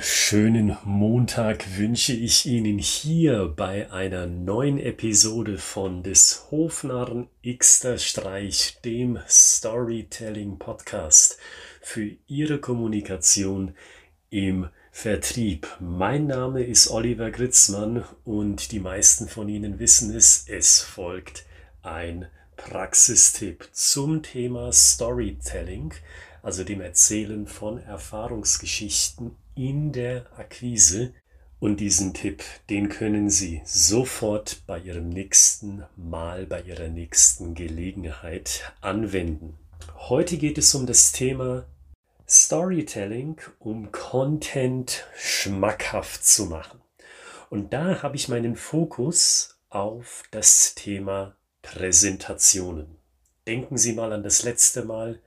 Schönen Montag wünsche ich Ihnen hier bei einer neuen Episode von des Hofnarren Xter Streich, dem Storytelling Podcast für Ihre Kommunikation im Vertrieb. Mein Name ist Oliver Gritzmann und die meisten von Ihnen wissen es, es folgt ein Praxistipp zum Thema Storytelling also dem Erzählen von Erfahrungsgeschichten in der Akquise. Und diesen Tipp, den können Sie sofort bei Ihrem nächsten Mal, bei Ihrer nächsten Gelegenheit anwenden. Heute geht es um das Thema Storytelling, um Content schmackhaft zu machen. Und da habe ich meinen Fokus auf das Thema Präsentationen. Denken Sie mal an das letzte Mal,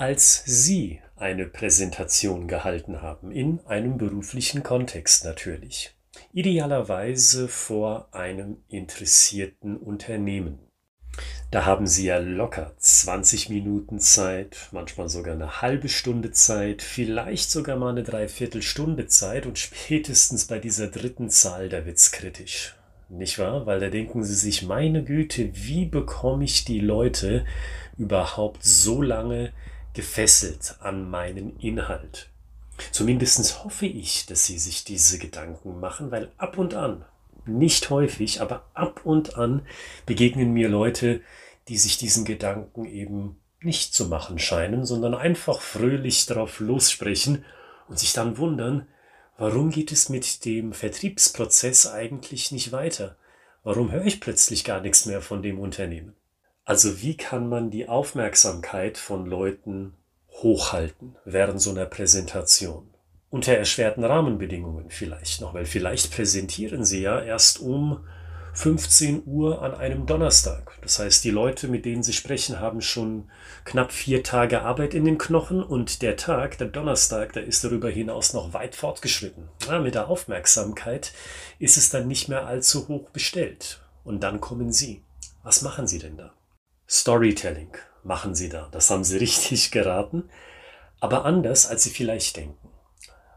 als Sie eine Präsentation gehalten haben, in einem beruflichen Kontext natürlich. Idealerweise vor einem interessierten Unternehmen. Da haben Sie ja locker 20 Minuten Zeit, manchmal sogar eine halbe Stunde Zeit, vielleicht sogar mal eine Dreiviertelstunde Zeit und spätestens bei dieser dritten Zahl, da wird's kritisch. Nicht wahr? Weil da denken Sie sich, meine Güte, wie bekomme ich die Leute überhaupt so lange gefesselt an meinen Inhalt. Zumindest hoffe ich, dass Sie sich diese Gedanken machen, weil ab und an, nicht häufig, aber ab und an begegnen mir Leute, die sich diesen Gedanken eben nicht zu machen scheinen, sondern einfach fröhlich darauf lossprechen und sich dann wundern, warum geht es mit dem Vertriebsprozess eigentlich nicht weiter? Warum höre ich plötzlich gar nichts mehr von dem Unternehmen? Also wie kann man die Aufmerksamkeit von Leuten hochhalten während so einer Präsentation? Unter erschwerten Rahmenbedingungen vielleicht noch, weil vielleicht präsentieren sie ja erst um 15 Uhr an einem Donnerstag. Das heißt, die Leute, mit denen sie sprechen, haben schon knapp vier Tage Arbeit in den Knochen und der Tag, der Donnerstag, der ist darüber hinaus noch weit fortgeschritten. Ja, mit der Aufmerksamkeit ist es dann nicht mehr allzu hoch bestellt. Und dann kommen sie. Was machen sie denn da? Storytelling machen sie da. Das haben sie richtig geraten, aber anders, als sie vielleicht denken.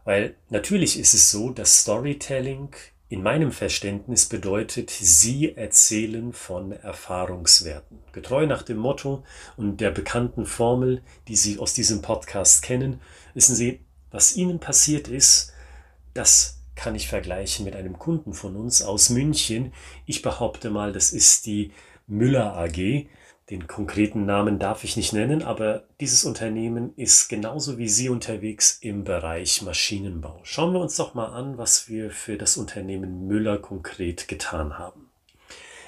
Weil natürlich ist es so, dass Storytelling in meinem Verständnis bedeutet, sie erzählen von Erfahrungswerten. Getreu nach dem Motto und der bekannten Formel, die Sie aus diesem Podcast kennen, wissen Sie, was Ihnen passiert ist, das kann ich vergleichen mit einem Kunden von uns aus München. Ich behaupte mal, das ist die Müller AG. Den konkreten Namen darf ich nicht nennen, aber dieses Unternehmen ist genauso wie Sie unterwegs im Bereich Maschinenbau. Schauen wir uns doch mal an, was wir für das Unternehmen Müller konkret getan haben.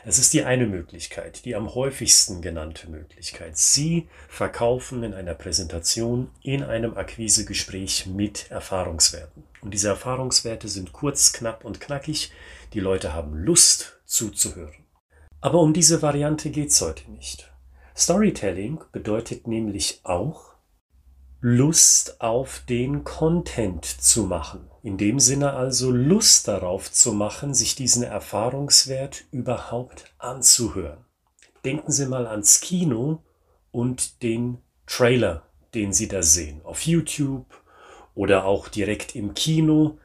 Es ist die eine Möglichkeit, die am häufigsten genannte Möglichkeit. Sie verkaufen in einer Präsentation, in einem Akquisegespräch mit Erfahrungswerten. Und diese Erfahrungswerte sind kurz, knapp und knackig. Die Leute haben Lust zuzuhören. Aber um diese Variante geht es heute nicht. Storytelling bedeutet nämlich auch, Lust auf den Content zu machen. In dem Sinne also Lust darauf zu machen, sich diesen Erfahrungswert überhaupt anzuhören. Denken Sie mal ans Kino und den Trailer, den Sie da sehen, auf YouTube oder auch direkt im Kino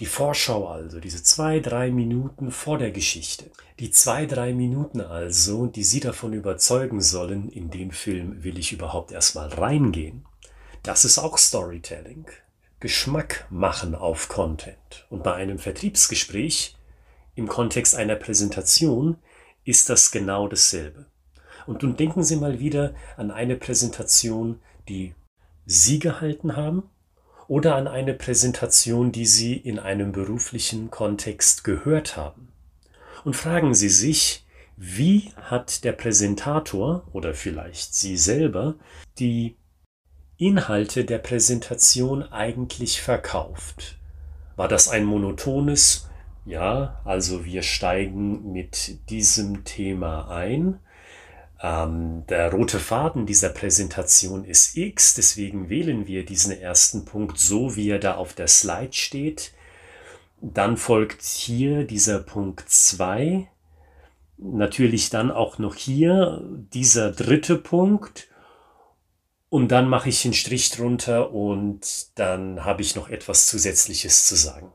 die Vorschau also, diese zwei, drei Minuten vor der Geschichte. Die zwei, drei Minuten also, die Sie davon überzeugen sollen, in den Film will ich überhaupt erstmal reingehen. Das ist auch Storytelling. Geschmack machen auf Content. Und bei einem Vertriebsgespräch im Kontext einer Präsentation ist das genau dasselbe. Und nun denken Sie mal wieder an eine Präsentation, die Sie gehalten haben oder an eine Präsentation, die Sie in einem beruflichen Kontext gehört haben. Und fragen Sie sich, wie hat der Präsentator oder vielleicht Sie selber die Inhalte der Präsentation eigentlich verkauft? War das ein monotones, ja, also wir steigen mit diesem Thema ein, der rote Faden dieser Präsentation ist X, deswegen wählen wir diesen ersten Punkt so, wie er da auf der Slide steht. Dann folgt hier dieser Punkt 2. Natürlich dann auch noch hier dieser dritte Punkt. Und dann mache ich einen Strich drunter und dann habe ich noch etwas Zusätzliches zu sagen.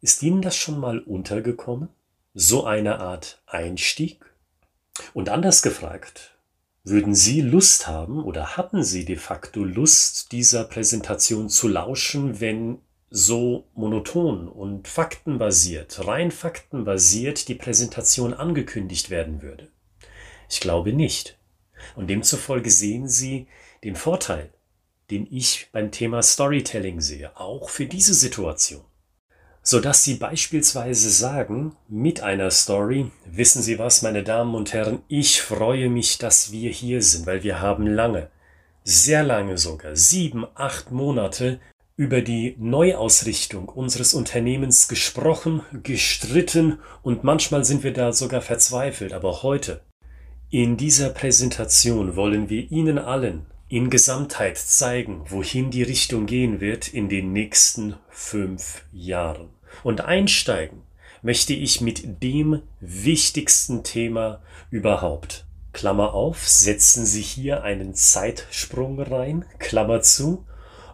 Ist Ihnen das schon mal untergekommen? So eine Art Einstieg? Und anders gefragt, würden Sie Lust haben oder hatten Sie de facto Lust, dieser Präsentation zu lauschen, wenn so monoton und faktenbasiert, rein faktenbasiert die Präsentation angekündigt werden würde? Ich glaube nicht. Und demzufolge sehen Sie den Vorteil, den ich beim Thema Storytelling sehe, auch für diese Situation. Sodass Sie beispielsweise sagen, mit einer Story, wissen Sie was, meine Damen und Herren, ich freue mich, dass wir hier sind, weil wir haben lange, sehr lange sogar, sieben, acht Monate über die Neuausrichtung unseres Unternehmens gesprochen, gestritten und manchmal sind wir da sogar verzweifelt. Aber heute, in dieser Präsentation wollen wir Ihnen allen in Gesamtheit zeigen, wohin die Richtung gehen wird in den nächsten fünf Jahren. Und einsteigen möchte ich mit dem wichtigsten Thema überhaupt. Klammer auf, setzen Sie hier einen Zeitsprung rein, Klammer zu,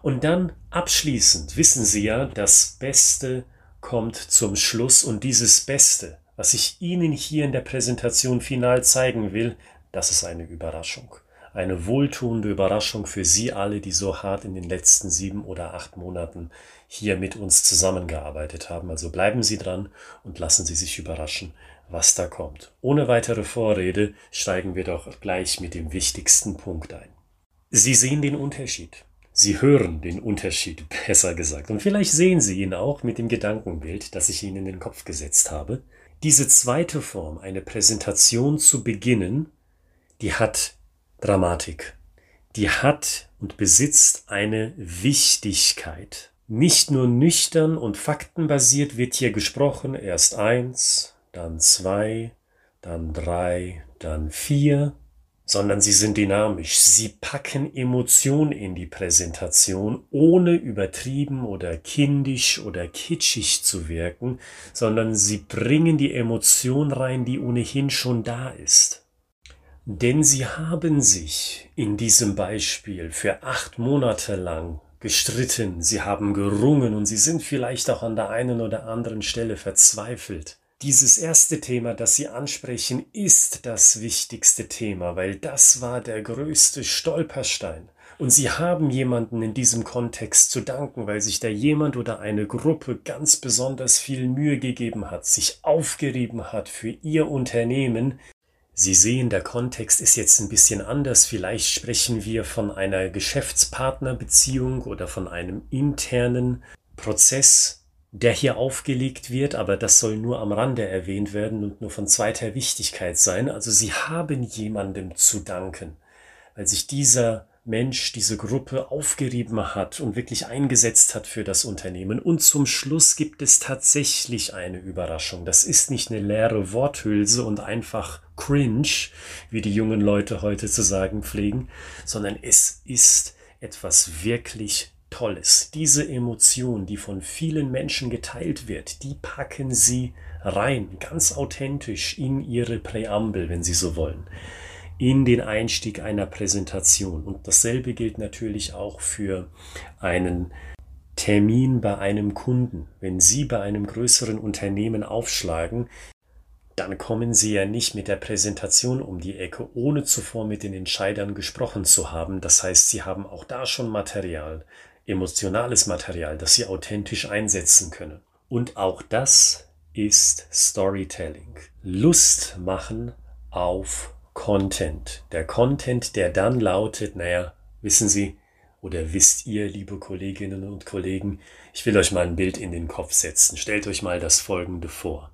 und dann abschließend wissen Sie ja, das Beste kommt zum Schluss. Und dieses Beste, was ich Ihnen hier in der Präsentation final zeigen will, das ist eine Überraschung. Eine wohltuende Überraschung für Sie alle, die so hart in den letzten sieben oder acht Monaten hier mit uns zusammengearbeitet haben. Also bleiben Sie dran und lassen Sie sich überraschen, was da kommt. Ohne weitere Vorrede steigen wir doch gleich mit dem wichtigsten Punkt ein. Sie sehen den Unterschied. Sie hören den Unterschied, besser gesagt. Und vielleicht sehen Sie ihn auch mit dem Gedankenbild, das ich Ihnen in den Kopf gesetzt habe. Diese zweite Form, eine Präsentation zu beginnen, die hat Dramatik. Die hat und besitzt eine Wichtigkeit. Nicht nur nüchtern und faktenbasiert wird hier gesprochen, erst eins, dann zwei, dann drei, dann vier, sondern sie sind dynamisch. Sie packen Emotion in die Präsentation, ohne übertrieben oder kindisch oder kitschig zu wirken, sondern sie bringen die Emotion rein, die ohnehin schon da ist. Denn sie haben sich in diesem Beispiel für acht Monate lang gestritten, sie haben gerungen und sie sind vielleicht auch an der einen oder anderen Stelle verzweifelt. Dieses erste Thema, das Sie ansprechen, ist das wichtigste Thema, weil das war der größte Stolperstein. Und Sie haben jemanden in diesem Kontext zu danken, weil sich da jemand oder eine Gruppe ganz besonders viel Mühe gegeben hat, sich aufgerieben hat für Ihr Unternehmen, Sie sehen, der Kontext ist jetzt ein bisschen anders. Vielleicht sprechen wir von einer Geschäftspartnerbeziehung oder von einem internen Prozess, der hier aufgelegt wird, aber das soll nur am Rande erwähnt werden und nur von zweiter Wichtigkeit sein. Also Sie haben jemandem zu danken, weil sich dieser Mensch, diese Gruppe aufgerieben hat und wirklich eingesetzt hat für das Unternehmen. Und zum Schluss gibt es tatsächlich eine Überraschung. Das ist nicht eine leere Worthülse und einfach cringe, wie die jungen Leute heute zu sagen pflegen, sondern es ist etwas wirklich Tolles. Diese Emotion, die von vielen Menschen geteilt wird, die packen sie rein, ganz authentisch in ihre Präambel, wenn sie so wollen in den Einstieg einer Präsentation. Und dasselbe gilt natürlich auch für einen Termin bei einem Kunden. Wenn Sie bei einem größeren Unternehmen aufschlagen, dann kommen Sie ja nicht mit der Präsentation um die Ecke, ohne zuvor mit den Entscheidern gesprochen zu haben. Das heißt, Sie haben auch da schon Material, emotionales Material, das Sie authentisch einsetzen können. Und auch das ist Storytelling. Lust machen auf Content. Der Content, der dann lautet, naja, wissen Sie oder wisst ihr, liebe Kolleginnen und Kollegen, ich will euch mal ein Bild in den Kopf setzen. Stellt euch mal das Folgende vor.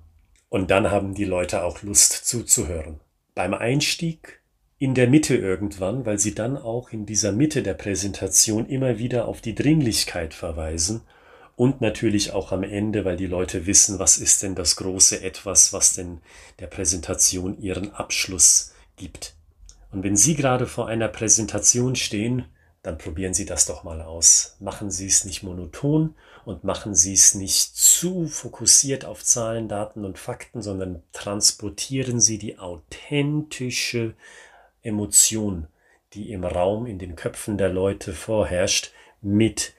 Und dann haben die Leute auch Lust zuzuhören. Beim Einstieg in der Mitte irgendwann, weil sie dann auch in dieser Mitte der Präsentation immer wieder auf die Dringlichkeit verweisen und natürlich auch am Ende, weil die Leute wissen, was ist denn das große etwas, was denn der Präsentation ihren Abschluss gibt. Und wenn Sie gerade vor einer Präsentation stehen, dann probieren Sie das doch mal aus. Machen Sie es nicht monoton und machen Sie es nicht zu fokussiert auf Zahlen, Daten und Fakten, sondern transportieren Sie die authentische Emotion, die im Raum, in den Köpfen der Leute vorherrscht, mit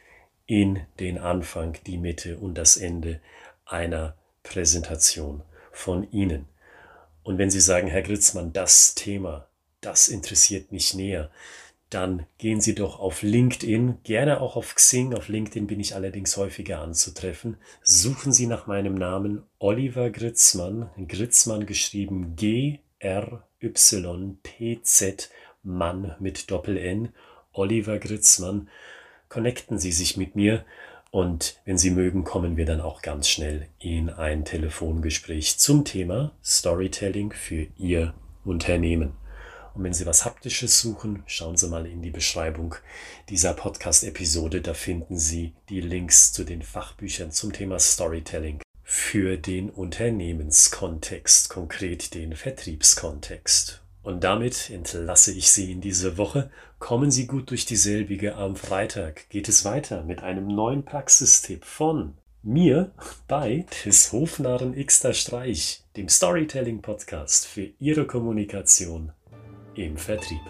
in den Anfang, die Mitte und das Ende einer Präsentation von Ihnen. Und wenn Sie sagen, Herr Gritzmann, das Thema, das interessiert mich näher, dann gehen Sie doch auf LinkedIn, gerne auch auf Xing. Auf LinkedIn bin ich allerdings häufiger anzutreffen. Suchen Sie nach meinem Namen Oliver Gritzmann, Gritzmann geschrieben G-R-Y-T-Z, Mann mit Doppel-N, Oliver Gritzmann. Connecten Sie sich mit mir und wenn Sie mögen, kommen wir dann auch ganz schnell in ein Telefongespräch zum Thema Storytelling für Ihr Unternehmen. Und wenn Sie was Haptisches suchen, schauen Sie mal in die Beschreibung dieser Podcast-Episode. Da finden Sie die Links zu den Fachbüchern zum Thema Storytelling für den Unternehmenskontext, konkret den Vertriebskontext. Und damit entlasse ich Sie in diese Woche. Kommen Sie gut durch dieselbige. Am Freitag geht es weiter mit einem neuen Praxistipp von mir bei des Hofnarren Xter Streich, dem Storytelling Podcast für Ihre Kommunikation im Vertrieb.